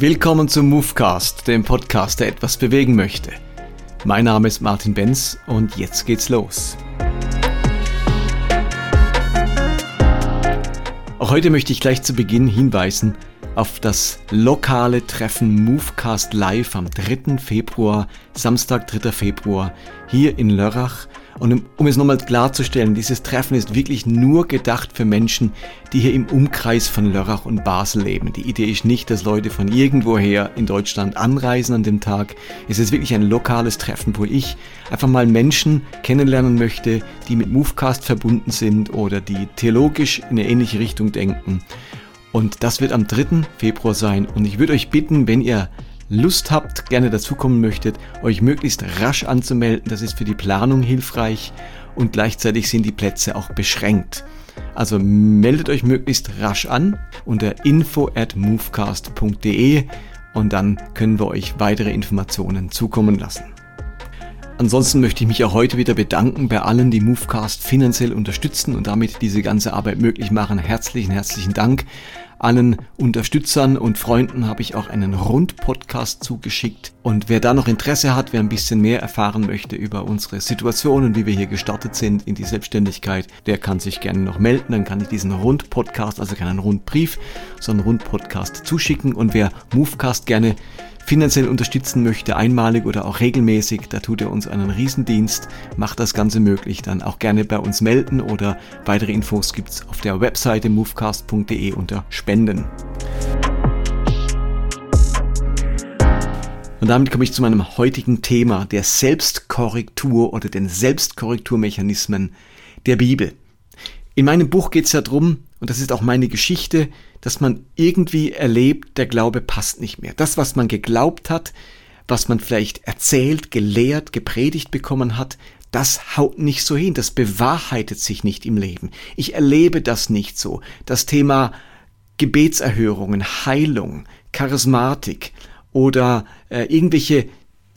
Willkommen zum Movecast, dem Podcast, der etwas bewegen möchte. Mein Name ist Martin Benz und jetzt geht's los. Auch heute möchte ich gleich zu Beginn hinweisen auf das lokale Treffen Movecast Live am 3. Februar, Samstag, 3. Februar, hier in Lörrach. Und um, es nochmal klarzustellen, dieses Treffen ist wirklich nur gedacht für Menschen, die hier im Umkreis von Lörrach und Basel leben. Die Idee ist nicht, dass Leute von irgendwoher in Deutschland anreisen an dem Tag. Es ist wirklich ein lokales Treffen, wo ich einfach mal Menschen kennenlernen möchte, die mit Movecast verbunden sind oder die theologisch in eine ähnliche Richtung denken. Und das wird am 3. Februar sein. Und ich würde euch bitten, wenn ihr Lust habt, gerne dazukommen möchtet, euch möglichst rasch anzumelden. Das ist für die Planung hilfreich und gleichzeitig sind die Plätze auch beschränkt. Also meldet euch möglichst rasch an unter info at movecast.de und dann können wir euch weitere Informationen zukommen lassen. Ansonsten möchte ich mich auch heute wieder bedanken bei allen, die Movecast finanziell unterstützen und damit diese ganze Arbeit möglich machen. Herzlichen, herzlichen Dank. Allen Unterstützern und Freunden habe ich auch einen Rundpodcast zugeschickt. Und wer da noch Interesse hat, wer ein bisschen mehr erfahren möchte über unsere Situation und wie wir hier gestartet sind in die Selbstständigkeit, der kann sich gerne noch melden. Dann kann ich diesen Rundpodcast, also keinen Rundbrief, sondern Rundpodcast zuschicken. Und wer Movecast gerne finanziell unterstützen möchte, einmalig oder auch regelmäßig, da tut er uns einen Riesendienst, macht das Ganze möglich, dann auch gerne bei uns melden oder weitere Infos gibt's auf der Webseite movecast.de unter Spenden. Und damit komme ich zu meinem heutigen Thema der Selbstkorrektur oder den Selbstkorrekturmechanismen der Bibel. In meinem Buch geht es ja darum, und das ist auch meine Geschichte, dass man irgendwie erlebt, der Glaube passt nicht mehr. Das, was man geglaubt hat, was man vielleicht erzählt, gelehrt, gepredigt bekommen hat, das haut nicht so hin, das bewahrheitet sich nicht im Leben. Ich erlebe das nicht so. Das Thema Gebetserhörungen, Heilung, Charismatik oder äh, irgendwelche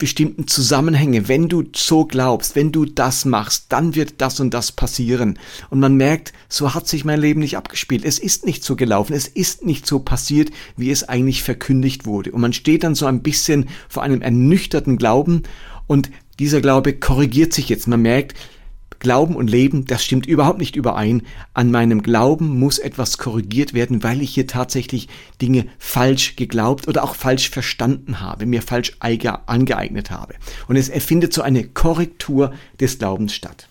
bestimmten Zusammenhänge. Wenn du so glaubst, wenn du das machst, dann wird das und das passieren. Und man merkt, so hat sich mein Leben nicht abgespielt. Es ist nicht so gelaufen. Es ist nicht so passiert, wie es eigentlich verkündigt wurde. Und man steht dann so ein bisschen vor einem ernüchterten Glauben und dieser Glaube korrigiert sich jetzt. Man merkt, Glauben und Leben, das stimmt überhaupt nicht überein. An meinem Glauben muss etwas korrigiert werden, weil ich hier tatsächlich Dinge falsch geglaubt oder auch falsch verstanden habe, mir falsch angeeignet habe. Und es erfindet so eine Korrektur des Glaubens statt.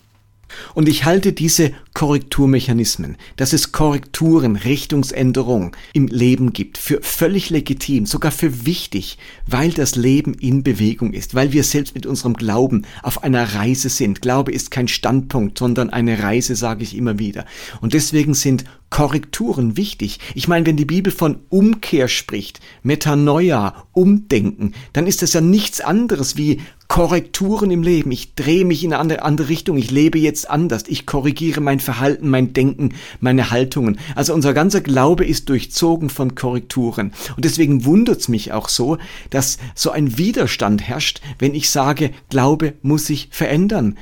Und ich halte diese Korrekturmechanismen, dass es Korrekturen, Richtungsänderungen im Leben gibt, für völlig legitim, sogar für wichtig, weil das Leben in Bewegung ist, weil wir selbst mit unserem Glauben auf einer Reise sind. Glaube ist kein Standpunkt, sondern eine Reise, sage ich immer wieder. Und deswegen sind Korrekturen wichtig. Ich meine, wenn die Bibel von Umkehr spricht, Metanoia, Umdenken, dann ist das ja nichts anderes wie Korrekturen im Leben. Ich drehe mich in eine andere Richtung. Ich lebe jetzt anders. Ich korrigiere mein Verhalten, mein Denken, meine Haltungen. Also unser ganzer Glaube ist durchzogen von Korrekturen. Und deswegen wundert es mich auch so, dass so ein Widerstand herrscht, wenn ich sage, Glaube muss sich verändern.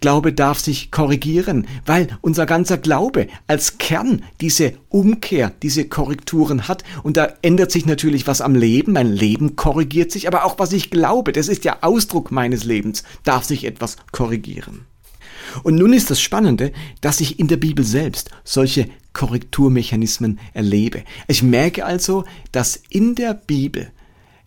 Glaube darf sich korrigieren, weil unser ganzer Glaube als Kern diese Umkehr, diese Korrekturen hat. Und da ändert sich natürlich was am Leben. Mein Leben korrigiert sich, aber auch was ich glaube, das ist ja Ausdruck meines Lebens, darf sich etwas korrigieren. Und nun ist das Spannende, dass ich in der Bibel selbst solche Korrekturmechanismen erlebe. Ich merke also, dass in der Bibel,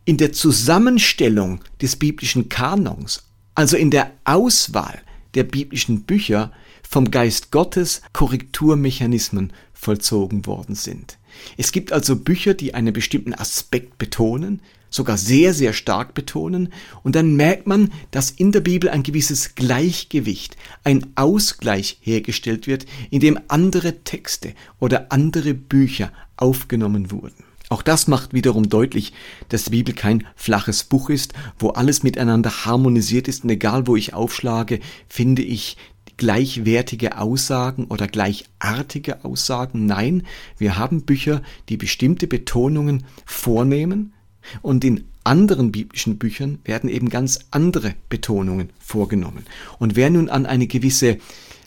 in der Zusammenstellung des biblischen Kanons, also in der Auswahl der biblischen Bücher vom Geist Gottes Korrekturmechanismen vollzogen worden sind. Es gibt also Bücher, die einen bestimmten Aspekt betonen, sogar sehr, sehr stark betonen, und dann merkt man, dass in der Bibel ein gewisses Gleichgewicht, ein Ausgleich hergestellt wird, in dem andere Texte oder andere Bücher aufgenommen wurden. Auch das macht wiederum deutlich, dass die Bibel kein flaches Buch ist, wo alles miteinander harmonisiert ist und egal wo ich aufschlage, finde ich gleichwertige Aussagen oder gleichartige Aussagen. Nein, wir haben Bücher, die bestimmte Betonungen vornehmen und in anderen biblischen Büchern werden eben ganz andere Betonungen vorgenommen. Und wer nun an eine gewisse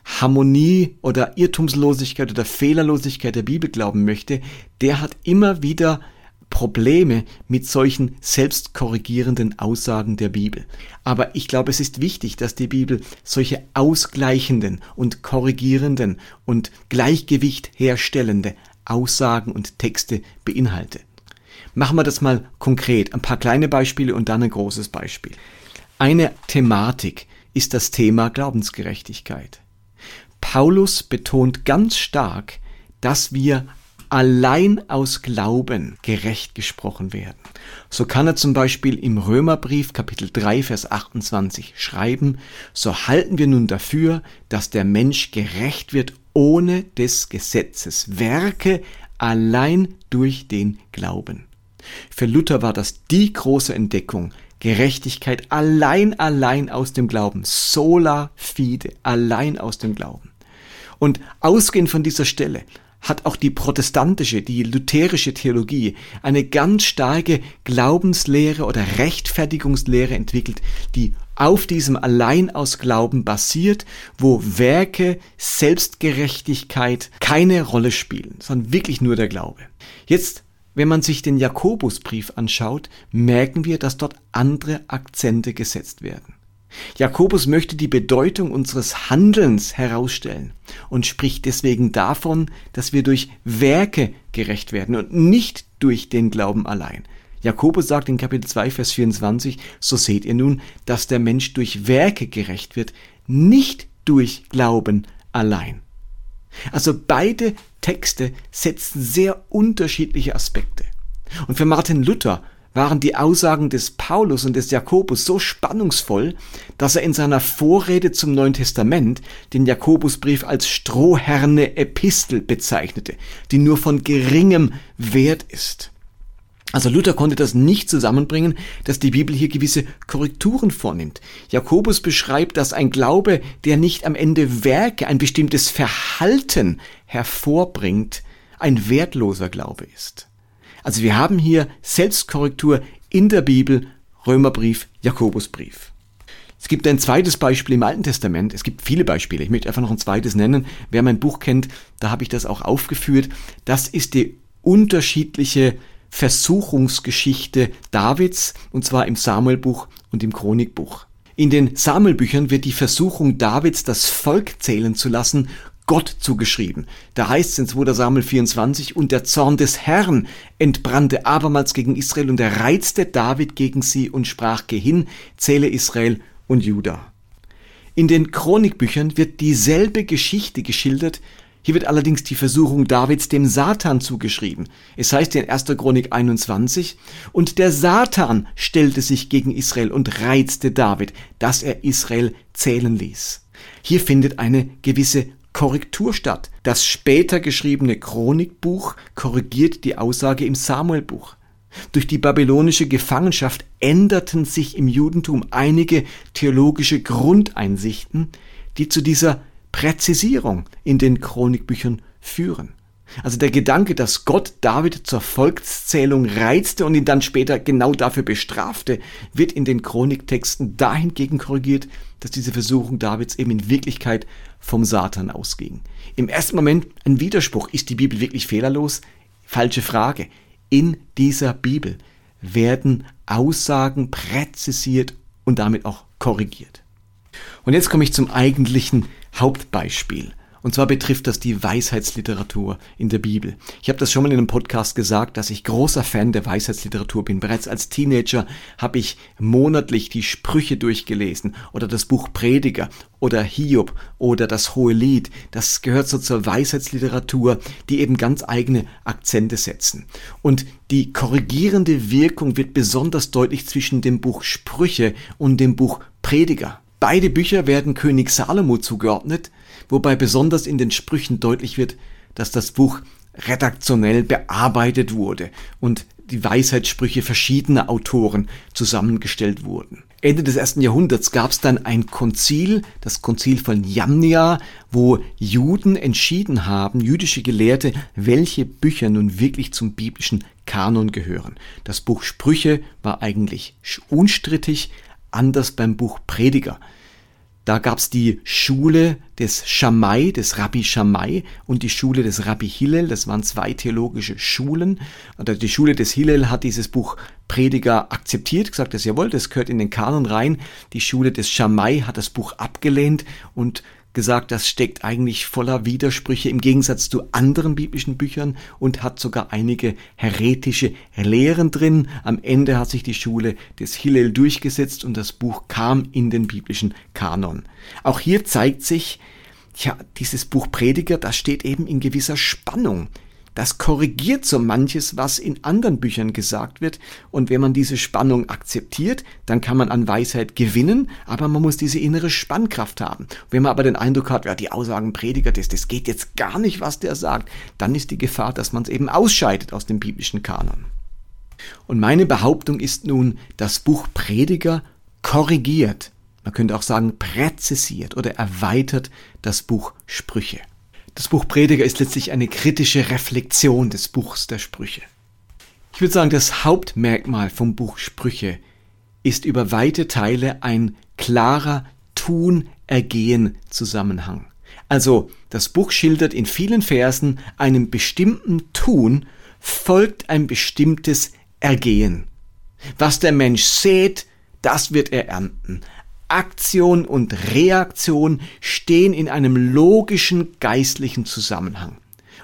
Harmonie oder Irrtumslosigkeit oder Fehlerlosigkeit der Bibel glauben möchte, der hat immer wieder Probleme mit solchen selbstkorrigierenden Aussagen der Bibel. Aber ich glaube, es ist wichtig, dass die Bibel solche ausgleichenden und korrigierenden und Gleichgewicht herstellende Aussagen und Texte beinhaltet. Machen wir das mal konkret. Ein paar kleine Beispiele und dann ein großes Beispiel. Eine Thematik ist das Thema Glaubensgerechtigkeit. Paulus betont ganz stark, dass wir allein aus Glauben gerecht gesprochen werden. So kann er zum Beispiel im Römerbrief Kapitel 3 Vers 28 schreiben, so halten wir nun dafür, dass der Mensch gerecht wird ohne des Gesetzes Werke allein durch den Glauben. Für Luther war das die große Entdeckung, Gerechtigkeit allein, allein aus dem Glauben, sola fide, allein aus dem Glauben. Und ausgehend von dieser Stelle hat auch die protestantische, die lutherische Theologie eine ganz starke Glaubenslehre oder Rechtfertigungslehre entwickelt, die auf diesem Allein aus Glauben basiert, wo Werke, Selbstgerechtigkeit keine Rolle spielen, sondern wirklich nur der Glaube. Jetzt, wenn man sich den Jakobusbrief anschaut, merken wir, dass dort andere Akzente gesetzt werden. Jakobus möchte die Bedeutung unseres Handelns herausstellen und spricht deswegen davon, dass wir durch Werke gerecht werden und nicht durch den Glauben allein. Jakobus sagt in Kapitel 2, Vers 24, so seht ihr nun, dass der Mensch durch Werke gerecht wird, nicht durch Glauben allein. Also beide Texte setzen sehr unterschiedliche Aspekte. Und für Martin Luther waren die Aussagen des Paulus und des Jakobus so spannungsvoll, dass er in seiner Vorrede zum Neuen Testament den Jakobusbrief als strohherne Epistel bezeichnete, die nur von geringem Wert ist. Also Luther konnte das nicht zusammenbringen, dass die Bibel hier gewisse Korrekturen vornimmt. Jakobus beschreibt, dass ein Glaube, der nicht am Ende Werke, ein bestimmtes Verhalten hervorbringt, ein wertloser Glaube ist. Also wir haben hier Selbstkorrektur in der Bibel, Römerbrief, Jakobusbrief. Es gibt ein zweites Beispiel im Alten Testament. Es gibt viele Beispiele. Ich möchte einfach noch ein zweites nennen. Wer mein Buch kennt, da habe ich das auch aufgeführt. Das ist die unterschiedliche Versuchungsgeschichte Davids, und zwar im Samuelbuch und im Chronikbuch. In den Samuelbüchern wird die Versuchung Davids, das Volk zählen zu lassen, Gott zugeschrieben. Da heißt es in 2. Samuel 24, und der Zorn des Herrn entbrannte abermals gegen Israel und er reizte David gegen sie und sprach, geh hin, zähle Israel und Juda. In den Chronikbüchern wird dieselbe Geschichte geschildert, hier wird allerdings die Versuchung Davids dem Satan zugeschrieben. Es heißt in 1. Chronik 21, und der Satan stellte sich gegen Israel und reizte David, dass er Israel zählen ließ. Hier findet eine gewisse Korrektur statt. Das später geschriebene Chronikbuch korrigiert die Aussage im Samuelbuch. Durch die babylonische Gefangenschaft änderten sich im Judentum einige theologische Grundeinsichten, die zu dieser Präzisierung in den Chronikbüchern führen. Also der Gedanke, dass Gott David zur Volkszählung reizte und ihn dann später genau dafür bestrafte, wird in den Chroniktexten dahingegen korrigiert, dass diese Versuchung Davids eben in Wirklichkeit vom Satan ausging. Im ersten Moment ein Widerspruch. Ist die Bibel wirklich fehlerlos? Falsche Frage. In dieser Bibel werden Aussagen präzisiert und damit auch korrigiert. Und jetzt komme ich zum eigentlichen Hauptbeispiel. Und zwar betrifft das die Weisheitsliteratur in der Bibel. Ich habe das schon mal in einem Podcast gesagt, dass ich großer Fan der Weisheitsliteratur bin. Bereits als Teenager habe ich monatlich die Sprüche durchgelesen oder das Buch Prediger oder Hiob oder das Hohe Lied. Das gehört so zur Weisheitsliteratur, die eben ganz eigene Akzente setzen. Und die korrigierende Wirkung wird besonders deutlich zwischen dem Buch Sprüche und dem Buch Prediger. Beide Bücher werden König Salomo zugeordnet, wobei besonders in den Sprüchen deutlich wird, dass das Buch redaktionell bearbeitet wurde und die Weisheitssprüche verschiedener Autoren zusammengestellt wurden. Ende des ersten Jahrhunderts gab es dann ein Konzil, das Konzil von Jamnia, wo Juden entschieden haben, jüdische Gelehrte, welche Bücher nun wirklich zum biblischen Kanon gehören. Das Buch Sprüche war eigentlich unstrittig, anders beim Buch Prediger. Da gab's die Schule des Shammai, des Rabbi Shammai und die Schule des Rabbi Hillel. Das waren zwei theologische Schulen. Und die Schule des Hillel hat dieses Buch Prediger akzeptiert, gesagt, dass jawohl, das gehört in den Kanon rein. Die Schule des Shammai hat das Buch abgelehnt und gesagt, das steckt eigentlich voller Widersprüche im Gegensatz zu anderen biblischen Büchern und hat sogar einige heretische Lehren drin. Am Ende hat sich die Schule des Hillel durchgesetzt und das Buch kam in den biblischen Kanon. Auch hier zeigt sich, ja, dieses Buch Prediger, das steht eben in gewisser Spannung das korrigiert so manches, was in anderen Büchern gesagt wird. Und wenn man diese Spannung akzeptiert, dann kann man an Weisheit gewinnen, aber man muss diese innere Spannkraft haben. Wenn man aber den Eindruck hat, ja, die Aussagen Prediger, das, das geht jetzt gar nicht, was der sagt, dann ist die Gefahr, dass man es eben ausscheidet aus dem biblischen Kanon. Und meine Behauptung ist nun, das Buch Prediger korrigiert, man könnte auch sagen präzisiert oder erweitert das Buch Sprüche. Das Buch Prediger ist letztlich eine kritische Reflexion des Buchs der Sprüche. Ich würde sagen, das Hauptmerkmal vom Buch Sprüche ist über weite Teile ein klarer Tun-Ergehen-Zusammenhang. Also das Buch schildert in vielen Versen einem bestimmten Tun folgt ein bestimmtes Ergehen. Was der Mensch sät, das wird er ernten. Aktion und Reaktion stehen in einem logischen geistlichen Zusammenhang.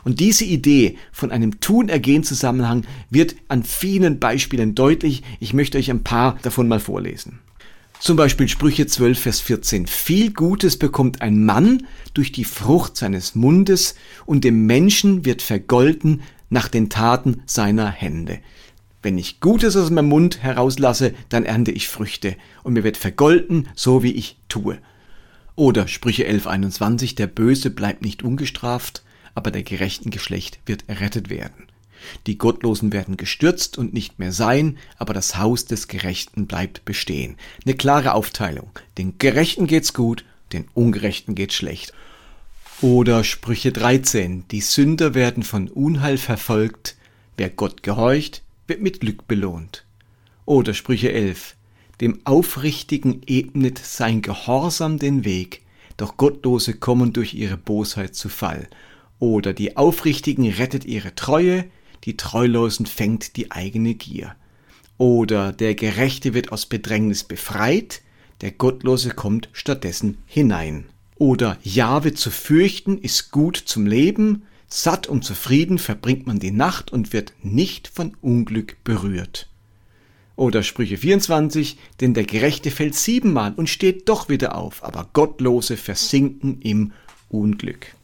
Und diese Idee von einem Tun-Ergehen-Zusammenhang wird an vielen Beispielen deutlich. Ich möchte euch ein paar davon mal vorlesen. Zum Beispiel Sprüche 12, Vers 14. Viel Gutes bekommt ein Mann durch die Frucht seines Mundes und dem Menschen wird vergolten nach den Taten seiner Hände. Wenn ich Gutes aus meinem Mund herauslasse, dann ernte ich Früchte und mir wird vergolten, so wie ich tue. Oder Sprüche 11.21, der Böse bleibt nicht ungestraft, aber der gerechten Geschlecht wird errettet werden. Die Gottlosen werden gestürzt und nicht mehr sein, aber das Haus des Gerechten bleibt bestehen. Eine klare Aufteilung. Den Gerechten geht's gut, den Ungerechten geht's schlecht. Oder Sprüche 13. Die Sünder werden von Unheil verfolgt. Wer Gott gehorcht, wird mit Glück belohnt. Oder Sprüche 11. Dem Aufrichtigen ebnet sein Gehorsam den Weg, doch Gottlose kommen durch ihre Bosheit zu Fall. Oder die Aufrichtigen rettet ihre Treue, die Treulosen fängt die eigene Gier. Oder der Gerechte wird aus Bedrängnis befreit, der Gottlose kommt stattdessen hinein. Oder Jahwe zu fürchten ist gut zum Leben, Satt und zufrieden verbringt man die Nacht und wird nicht von Unglück berührt. Oder Sprüche 24, denn der Gerechte fällt siebenmal und steht doch wieder auf, aber Gottlose versinken im Unglück.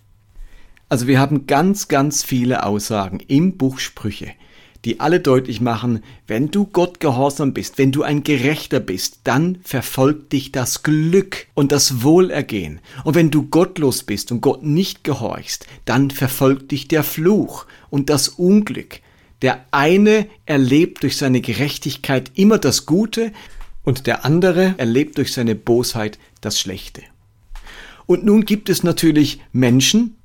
Also wir haben ganz, ganz viele Aussagen im Buch Sprüche, die alle deutlich machen, wenn du Gott gehorsam bist, wenn du ein Gerechter bist, dann verfolgt dich das Glück und das Wohlergehen. Und wenn du gottlos bist und Gott nicht gehorchst, dann verfolgt dich der Fluch und das Unglück. Der eine erlebt durch seine Gerechtigkeit immer das Gute und der andere erlebt durch seine Bosheit das Schlechte. Und nun gibt es natürlich Menschen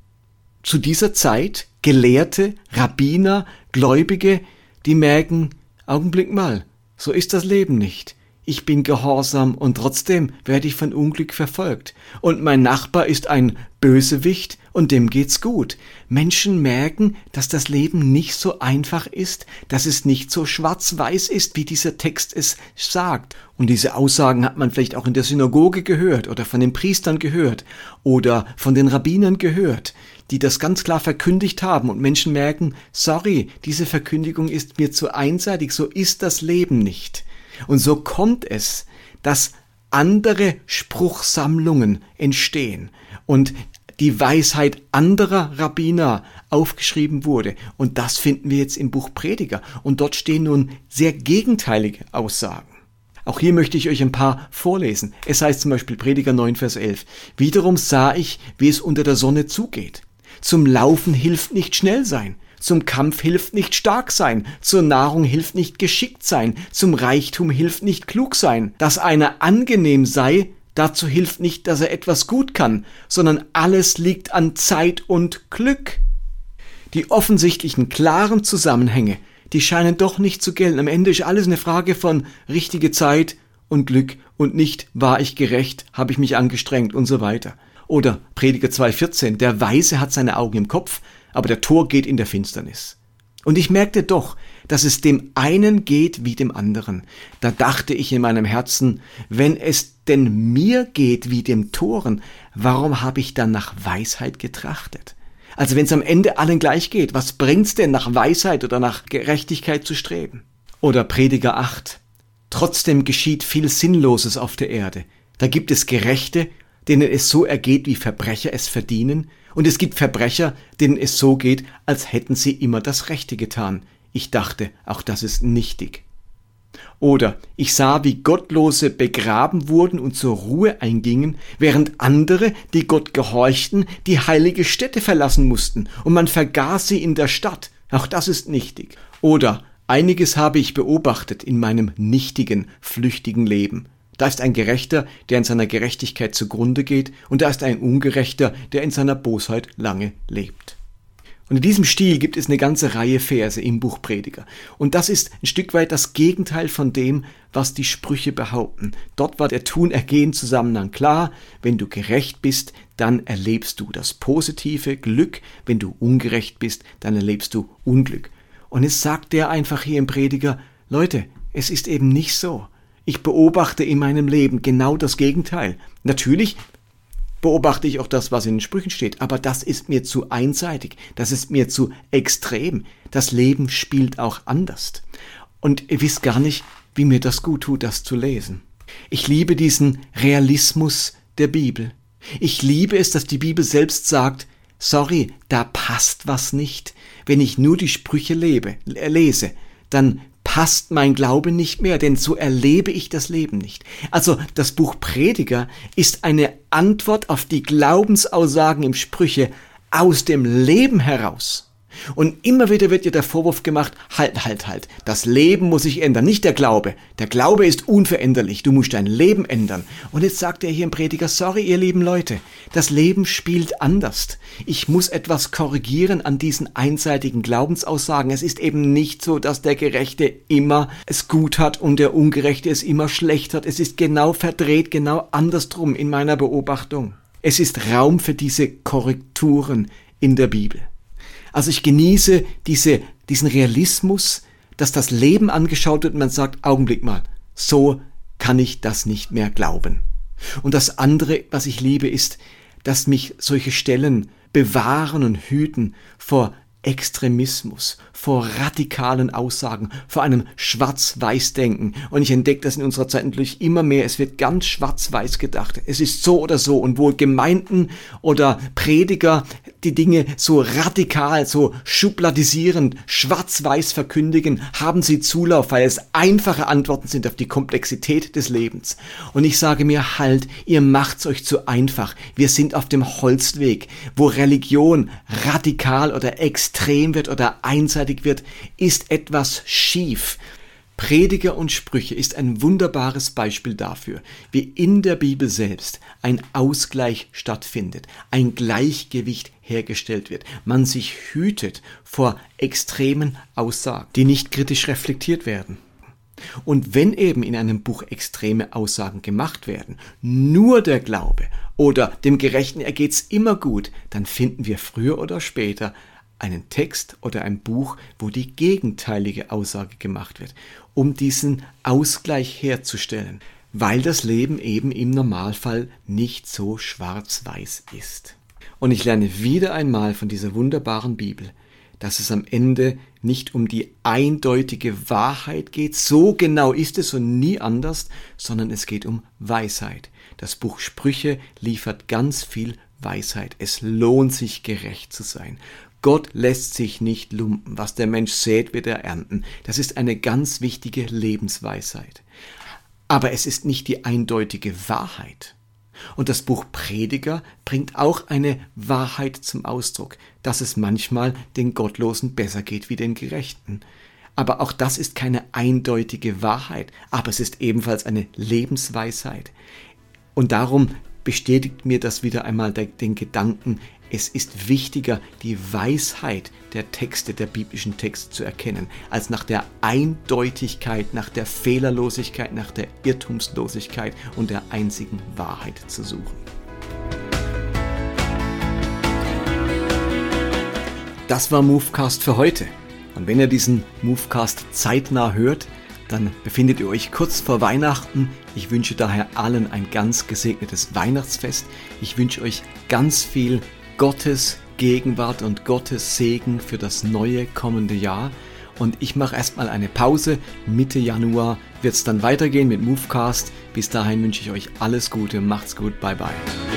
zu dieser Zeit, Gelehrte, Rabbiner, Gläubige, die merken, Augenblick mal, so ist das Leben nicht. Ich bin gehorsam und trotzdem werde ich von Unglück verfolgt. Und mein Nachbar ist ein Bösewicht und dem geht's gut. Menschen merken, dass das Leben nicht so einfach ist, dass es nicht so schwarz-weiß ist, wie dieser Text es sagt. Und diese Aussagen hat man vielleicht auch in der Synagoge gehört oder von den Priestern gehört oder von den Rabbinern gehört die das ganz klar verkündigt haben und Menschen merken, sorry, diese Verkündigung ist mir zu einseitig, so ist das Leben nicht. Und so kommt es, dass andere Spruchsammlungen entstehen und die Weisheit anderer Rabbiner aufgeschrieben wurde. Und das finden wir jetzt im Buch Prediger. Und dort stehen nun sehr gegenteilige Aussagen. Auch hier möchte ich euch ein paar vorlesen. Es heißt zum Beispiel Prediger 9, Vers 11. Wiederum sah ich, wie es unter der Sonne zugeht. Zum Laufen hilft nicht schnell sein. Zum Kampf hilft nicht stark sein, zur Nahrung hilft nicht geschickt sein, zum Reichtum hilft nicht klug sein. Dass einer angenehm sei, dazu hilft nicht, dass er etwas gut kann, sondern alles liegt an Zeit und Glück. Die offensichtlichen klaren Zusammenhänge, die scheinen doch nicht zu gelten. Am Ende ist alles eine Frage von richtige Zeit und Glück und nicht war ich gerecht, habe ich mich angestrengt und so weiter. Oder Prediger 2,14, der Weise hat seine Augen im Kopf, aber der Tor geht in der Finsternis. Und ich merkte doch, dass es dem einen geht wie dem anderen. Da dachte ich in meinem Herzen, wenn es denn mir geht wie dem Toren, warum habe ich dann nach Weisheit getrachtet? Also wenn es am Ende allen gleich geht, was bringt's denn nach Weisheit oder nach Gerechtigkeit zu streben? Oder Prediger 8. Trotzdem geschieht viel Sinnloses auf der Erde. Da gibt es Gerechte, denen es so ergeht, wie Verbrecher es verdienen, und es gibt Verbrecher, denen es so geht, als hätten sie immer das Rechte getan. Ich dachte, auch das ist nichtig. Oder ich sah, wie Gottlose begraben wurden und zur Ruhe eingingen, während andere, die Gott gehorchten, die heilige Stätte verlassen mussten, und man vergaß sie in der Stadt. Auch das ist nichtig. Oder einiges habe ich beobachtet in meinem nichtigen, flüchtigen Leben. Da ist ein Gerechter, der in seiner Gerechtigkeit zugrunde geht, und da ist ein Ungerechter, der in seiner Bosheit lange lebt. Und in diesem Stil gibt es eine ganze Reihe Verse im Buch Prediger. Und das ist ein Stück weit das Gegenteil von dem, was die Sprüche behaupten. Dort war der Tun-Ergehen-Zusammenhang klar. Wenn du gerecht bist, dann erlebst du das positive Glück. Wenn du ungerecht bist, dann erlebst du Unglück. Und es sagt der einfach hier im Prediger, Leute, es ist eben nicht so. Ich beobachte in meinem Leben genau das Gegenteil. Natürlich beobachte ich auch das, was in den Sprüchen steht, aber das ist mir zu einseitig, das ist mir zu extrem. Das Leben spielt auch anders. Und ihr wisst gar nicht, wie mir das gut tut, das zu lesen. Ich liebe diesen Realismus der Bibel. Ich liebe es, dass die Bibel selbst sagt, sorry, da passt was nicht. Wenn ich nur die Sprüche lebe, lese, dann passt mein Glaube nicht mehr, denn so erlebe ich das Leben nicht. Also das Buch Prediger ist eine Antwort auf die Glaubensaussagen im Sprüche aus dem Leben heraus. Und immer wieder wird dir der Vorwurf gemacht, halt, halt, halt, das Leben muss sich ändern, nicht der Glaube. Der Glaube ist unveränderlich, du musst dein Leben ändern. Und jetzt sagt er hier im Prediger, sorry ihr lieben Leute, das Leben spielt anders. Ich muss etwas korrigieren an diesen einseitigen Glaubensaussagen. Es ist eben nicht so, dass der Gerechte immer es gut hat und der Ungerechte es immer schlecht hat. Es ist genau verdreht, genau andersrum in meiner Beobachtung. Es ist Raum für diese Korrekturen in der Bibel. Also ich genieße diese, diesen Realismus, dass das Leben angeschaut wird und man sagt, Augenblick mal, so kann ich das nicht mehr glauben. Und das andere, was ich liebe, ist, dass mich solche Stellen bewahren und hüten vor Extremismus, vor radikalen Aussagen, vor einem Schwarz-Weiß-Denken. Und ich entdecke das in unserer Zeit natürlich immer mehr. Es wird ganz schwarz-weiß gedacht. Es ist so oder so. Und wo Gemeinden oder Prediger die Dinge so radikal, so schubladisierend, schwarz-weiß verkündigen, haben sie Zulauf, weil es einfache Antworten sind auf die Komplexität des Lebens. Und ich sage mir halt, ihr macht's euch zu einfach. Wir sind auf dem Holzweg, wo Religion radikal oder extrem wird oder einseitig wird, ist etwas schief. Prediger und Sprüche ist ein wunderbares Beispiel dafür, wie in der Bibel selbst ein Ausgleich stattfindet, ein Gleichgewicht hergestellt wird, man sich hütet vor extremen Aussagen, die nicht kritisch reflektiert werden. Und wenn eben in einem Buch extreme Aussagen gemacht werden, nur der Glaube oder dem Gerechten ergeht's immer gut, dann finden wir früher oder später einen Text oder ein Buch, wo die gegenteilige Aussage gemacht wird, um diesen Ausgleich herzustellen, weil das Leben eben im Normalfall nicht so schwarz-weiß ist. Und ich lerne wieder einmal von dieser wunderbaren Bibel, dass es am Ende nicht um die eindeutige Wahrheit geht, so genau ist es und nie anders, sondern es geht um Weisheit. Das Buch Sprüche liefert ganz viel Weisheit. Es lohnt sich gerecht zu sein. Gott lässt sich nicht lumpen. Was der Mensch sät, wird er ernten. Das ist eine ganz wichtige Lebensweisheit. Aber es ist nicht die eindeutige Wahrheit. Und das Buch Prediger bringt auch eine Wahrheit zum Ausdruck, dass es manchmal den Gottlosen besser geht wie den Gerechten. Aber auch das ist keine eindeutige Wahrheit, aber es ist ebenfalls eine Lebensweisheit. Und darum bestätigt mir das wieder einmal den Gedanken, Es ist wichtiger, die Weisheit der Texte, der biblischen Texte zu erkennen, als nach der Eindeutigkeit, nach der Fehlerlosigkeit, nach der Irrtumslosigkeit und der einzigen Wahrheit zu suchen. Das war Movecast für heute. Und wenn ihr diesen Movecast zeitnah hört, dann befindet ihr euch kurz vor Weihnachten. Ich wünsche daher allen ein ganz gesegnetes Weihnachtsfest. Ich wünsche euch ganz viel Gottes Gegenwart und Gottes Segen für das neue kommende Jahr. Und ich mache erstmal eine Pause. Mitte Januar wird es dann weitergehen mit Movecast. Bis dahin wünsche ich euch alles Gute. Macht's gut. Bye bye.